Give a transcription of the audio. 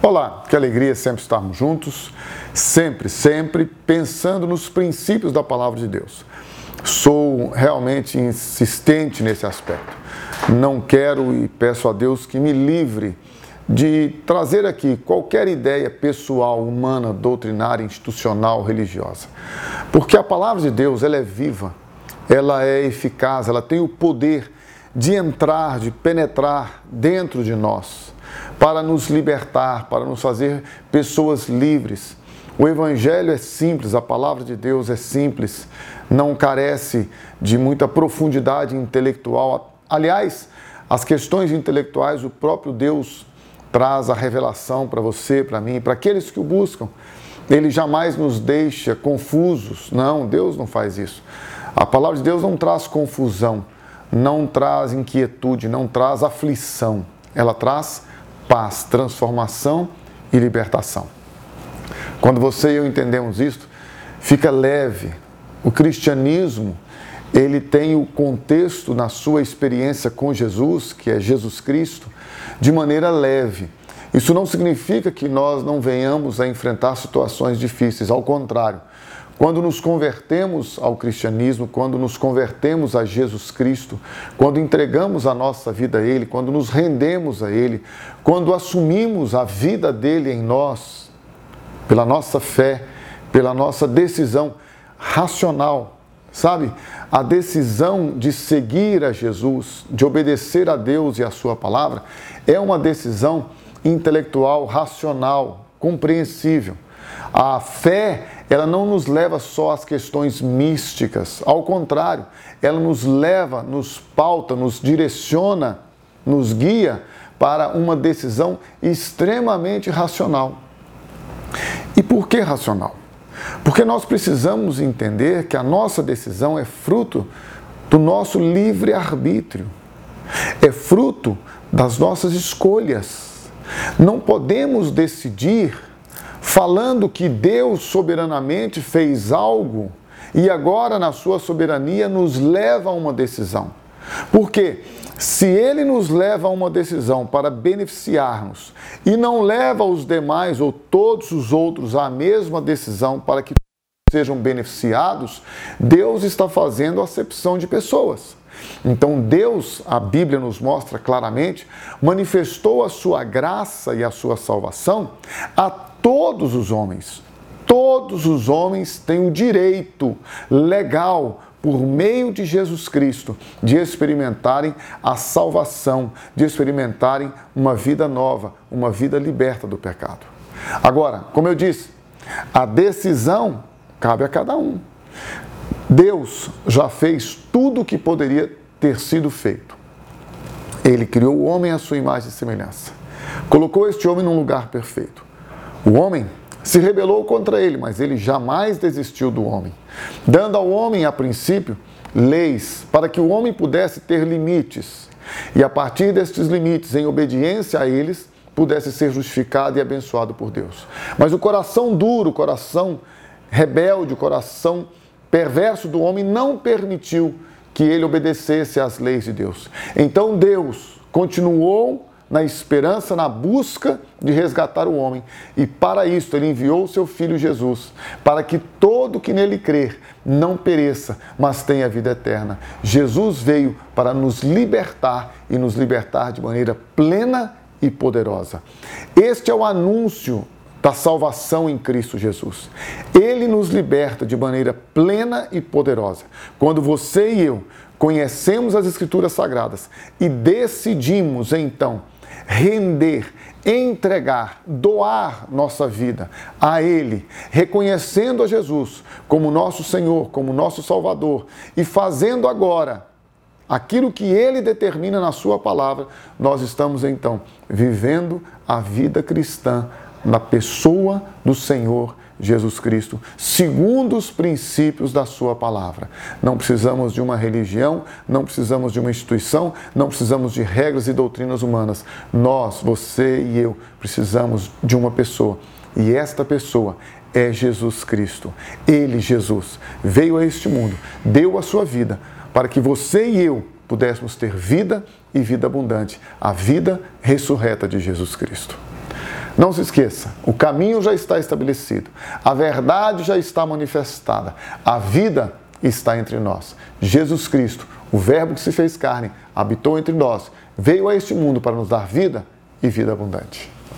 Olá, que alegria sempre estarmos juntos, sempre, sempre pensando nos princípios da palavra de Deus. Sou realmente insistente nesse aspecto. Não quero e peço a Deus que me livre de trazer aqui qualquer ideia pessoal, humana, doutrinária, institucional, religiosa. Porque a palavra de Deus, ela é viva, ela é eficaz, ela tem o poder de entrar, de penetrar dentro de nós para nos libertar, para nos fazer pessoas livres. O Evangelho é simples, a palavra de Deus é simples, não carece de muita profundidade intelectual. Aliás, as questões intelectuais, o próprio Deus traz a revelação para você, para mim, para aqueles que o buscam. Ele jamais nos deixa confusos. Não, Deus não faz isso. A palavra de Deus não traz confusão, não traz inquietude, não traz aflição. Ela traz paz, transformação e libertação. Quando você e eu entendemos isso, fica leve. O cristianismo, ele tem o contexto na sua experiência com Jesus, que é Jesus Cristo, de maneira leve. Isso não significa que nós não venhamos a enfrentar situações difíceis, ao contrário. Quando nos convertemos ao cristianismo, quando nos convertemos a Jesus Cristo, quando entregamos a nossa vida a Ele, quando nos rendemos a Ele, quando assumimos a vida dele em nós, pela nossa fé, pela nossa decisão racional, sabe? A decisão de seguir a Jesus, de obedecer a Deus e a Sua palavra, é uma decisão intelectual, racional, compreensível. A fé, ela não nos leva só às questões místicas, ao contrário, ela nos leva, nos pauta, nos direciona, nos guia para uma decisão extremamente racional. E por que racional? Porque nós precisamos entender que a nossa decisão é fruto do nosso livre-arbítrio, é fruto das nossas escolhas. Não podemos decidir falando que Deus soberanamente fez algo e agora, na sua soberania, nos leva a uma decisão. Porque se ele nos leva a uma decisão para beneficiar-nos e não leva os demais ou todos os outros à mesma decisão para que sejam beneficiados, Deus está fazendo acepção de pessoas. Então Deus, a Bíblia nos mostra claramente, manifestou a sua graça e a sua salvação a todos os homens. Todos os homens têm o direito legal, por meio de Jesus Cristo, de experimentarem a salvação, de experimentarem uma vida nova, uma vida liberta do pecado. Agora, como eu disse, a decisão cabe a cada um. Deus já fez tudo o que poderia ter sido feito. Ele criou o homem à sua imagem e semelhança. Colocou este homem num lugar perfeito. O homem se rebelou contra ele, mas ele jamais desistiu do homem, dando ao homem, a princípio, leis para que o homem pudesse ter limites e, a partir destes limites, em obediência a eles, pudesse ser justificado e abençoado por Deus. Mas o coração duro, o coração rebelde, o coração perverso do homem não permitiu que ele obedecesse às leis de Deus. Então Deus continuou na esperança, na busca de resgatar o homem. E para isso ele enviou o seu filho Jesus, para que todo que nele crer não pereça, mas tenha vida eterna. Jesus veio para nos libertar e nos libertar de maneira plena e poderosa. Este é o anúncio da salvação em Cristo Jesus. Ele nos liberta de maneira plena e poderosa. Quando você e eu conhecemos as Escrituras Sagradas e decidimos então render, entregar, doar nossa vida a Ele, reconhecendo a Jesus como nosso Senhor, como nosso Salvador e fazendo agora aquilo que Ele determina na Sua palavra, nós estamos então vivendo a vida cristã na pessoa do Senhor Jesus Cristo, segundo os princípios da Sua palavra. Não precisamos de uma religião, não precisamos de uma instituição, não precisamos de regras e doutrinas humanas. Nós, você e eu, precisamos de uma pessoa. E esta pessoa é Jesus Cristo. Ele, Jesus, veio a este mundo, deu a sua vida para que você e eu pudéssemos ter vida e vida abundante, a vida ressurreta de Jesus Cristo. Não se esqueça, o caminho já está estabelecido, a verdade já está manifestada, a vida está entre nós. Jesus Cristo, o Verbo que se fez carne, habitou entre nós, veio a este mundo para nos dar vida e vida abundante.